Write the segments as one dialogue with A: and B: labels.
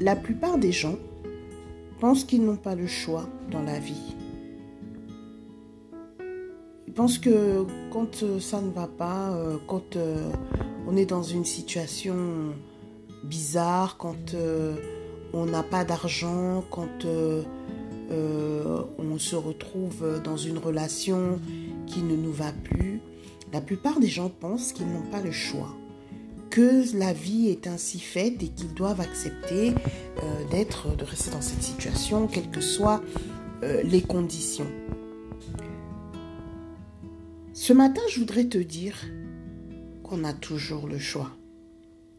A: La plupart des gens pensent qu'ils n'ont pas le choix dans la vie. Ils pensent que quand euh, ça ne va pas, euh, quand euh, on est dans une situation bizarre, quand on n'a pas d'argent, quand on se retrouve dans une relation qui ne nous va plus, la plupart des gens pensent qu'ils n'ont pas le choix la vie est ainsi faite et qu'ils doivent accepter euh, d'être, de rester dans cette situation, quelles que soient euh, les conditions. Ce matin, je voudrais te dire qu'on a toujours le choix.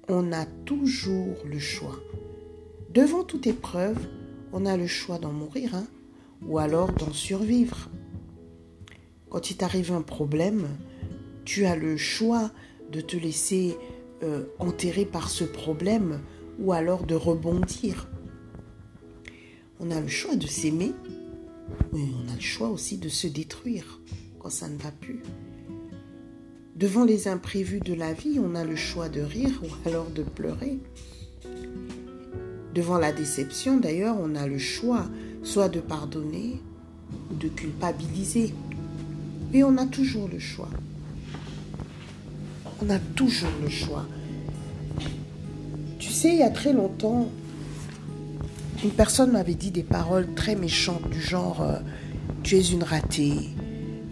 A: On a toujours le choix. Devant toute épreuve, on a le choix d'en mourir hein, ou alors d'en survivre. Quand il t'arrive un problème, tu as le choix de te laisser euh, enterré par ce problème ou alors de rebondir. On a le choix de s'aimer, mais on a le choix aussi de se détruire quand ça ne va plus. Devant les imprévus de la vie, on a le choix de rire ou alors de pleurer. Devant la déception, d'ailleurs, on a le choix soit de pardonner ou de culpabiliser. Mais on a toujours le choix. On a toujours le choix. Il y a très longtemps, une personne m'avait dit des paroles très méchantes du genre euh, Tu es une ratée,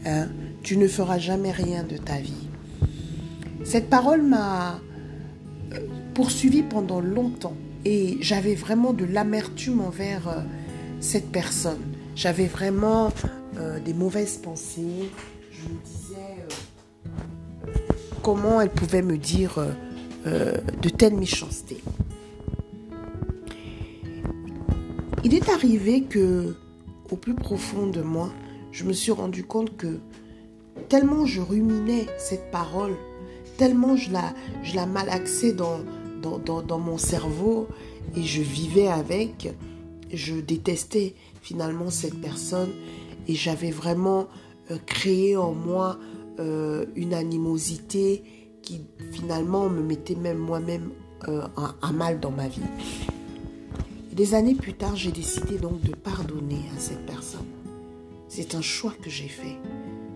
A: hein, tu ne feras jamais rien de ta vie. Cette parole m'a euh, poursuivi pendant longtemps et j'avais vraiment de l'amertume envers euh, cette personne. J'avais vraiment des mauvaises pensées. Je me disais comment elle pouvait me dire euh, de telles méchancetés. Il est arrivé que, au plus profond de moi, je me suis rendu compte que tellement je ruminais cette parole, tellement je la, je la malaxais dans, dans, dans, mon cerveau et je vivais avec, je détestais finalement cette personne et j'avais vraiment euh, créé en moi euh, une animosité qui finalement me mettait même moi-même euh, à, mal dans ma vie. des années plus tard, j'ai décidé donc de pardonner à cette personne. C'est un choix que j'ai fait.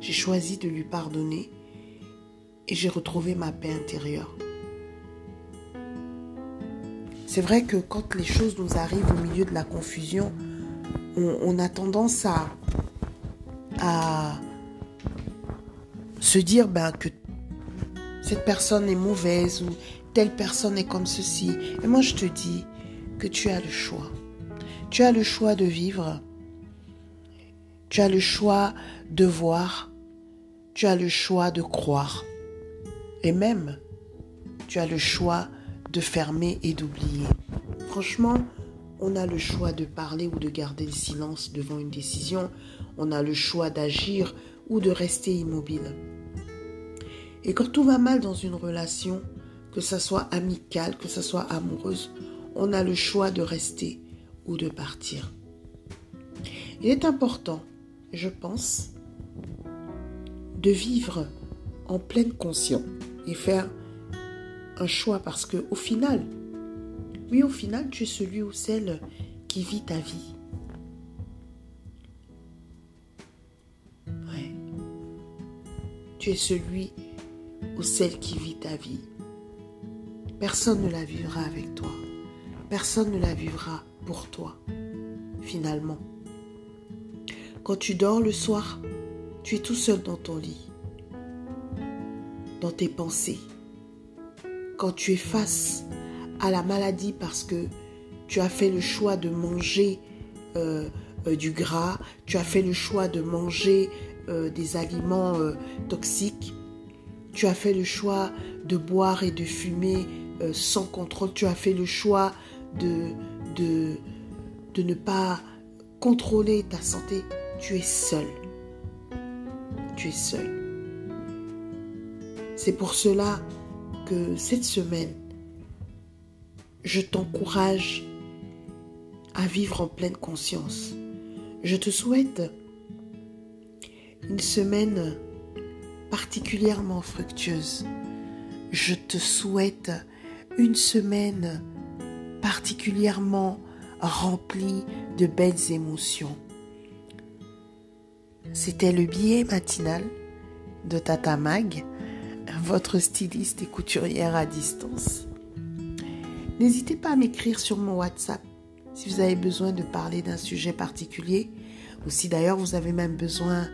A: J'ai choisi de lui pardonner et j'ai retrouvé ma paix intérieure. C'est vrai que quand les choses nous arrivent au milieu de la confusion, on, a tendance à, à se dire ben, que cette personne est mauvaise ou telle personne est comme ceci. Et moi, je te dis que tu as le choix. Tu as le choix de vivre. Tu as le choix de voir. Tu as le choix de croire. Et même, tu as le choix de fermer et d'oublier. Franchement, on a le choix de parler ou de garder le silence devant une décision. On a le choix d'agir ou de rester immobile. Et quand tout va mal dans une relation, que ça soit amicale, que ça soit amoureuse, on a le choix de rester ou de partir. Il est important, je pense, de vivre en pleine conscience et faire un choix parce que au final, oui, au final, tu es celui ou celle qui vit ta vie. Ouais. Tu es celui ou celle qui vit ta vie. Personne ne la vivra avec toi. Personne ne la vivra pour toi, finalement. Quand tu dors le soir, tu es tout seul dans ton lit, dans tes pensées. Quand tu es face à la maladie parce que tu as fait le choix de manger euh, euh, du gras, tu as fait le choix de manger euh, des aliments toxiques, tu as fait le choix de boire et de fumer euh, sans contrôle. Tu as fait le choix de, de, de ne pas contrôler ta santé. Tu es seul. Tu es seul. C'est pour cela que cette semaine, je t'encourage à vivre en pleine conscience. Je te souhaite une semaine particulièrement fructueuse. Je te souhaite une semaine particulièrement rempli de belles émotions. C'était le billet matinal de Tata Mag, votre styliste et couturière à distance. N'hésitez pas à m'écrire sur mon WhatsApp si vous avez besoin de parler d'un sujet particulier ou si d'ailleurs vous avez même besoin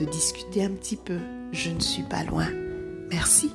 A: de discuter un petit peu. Je ne suis pas loin. Merci.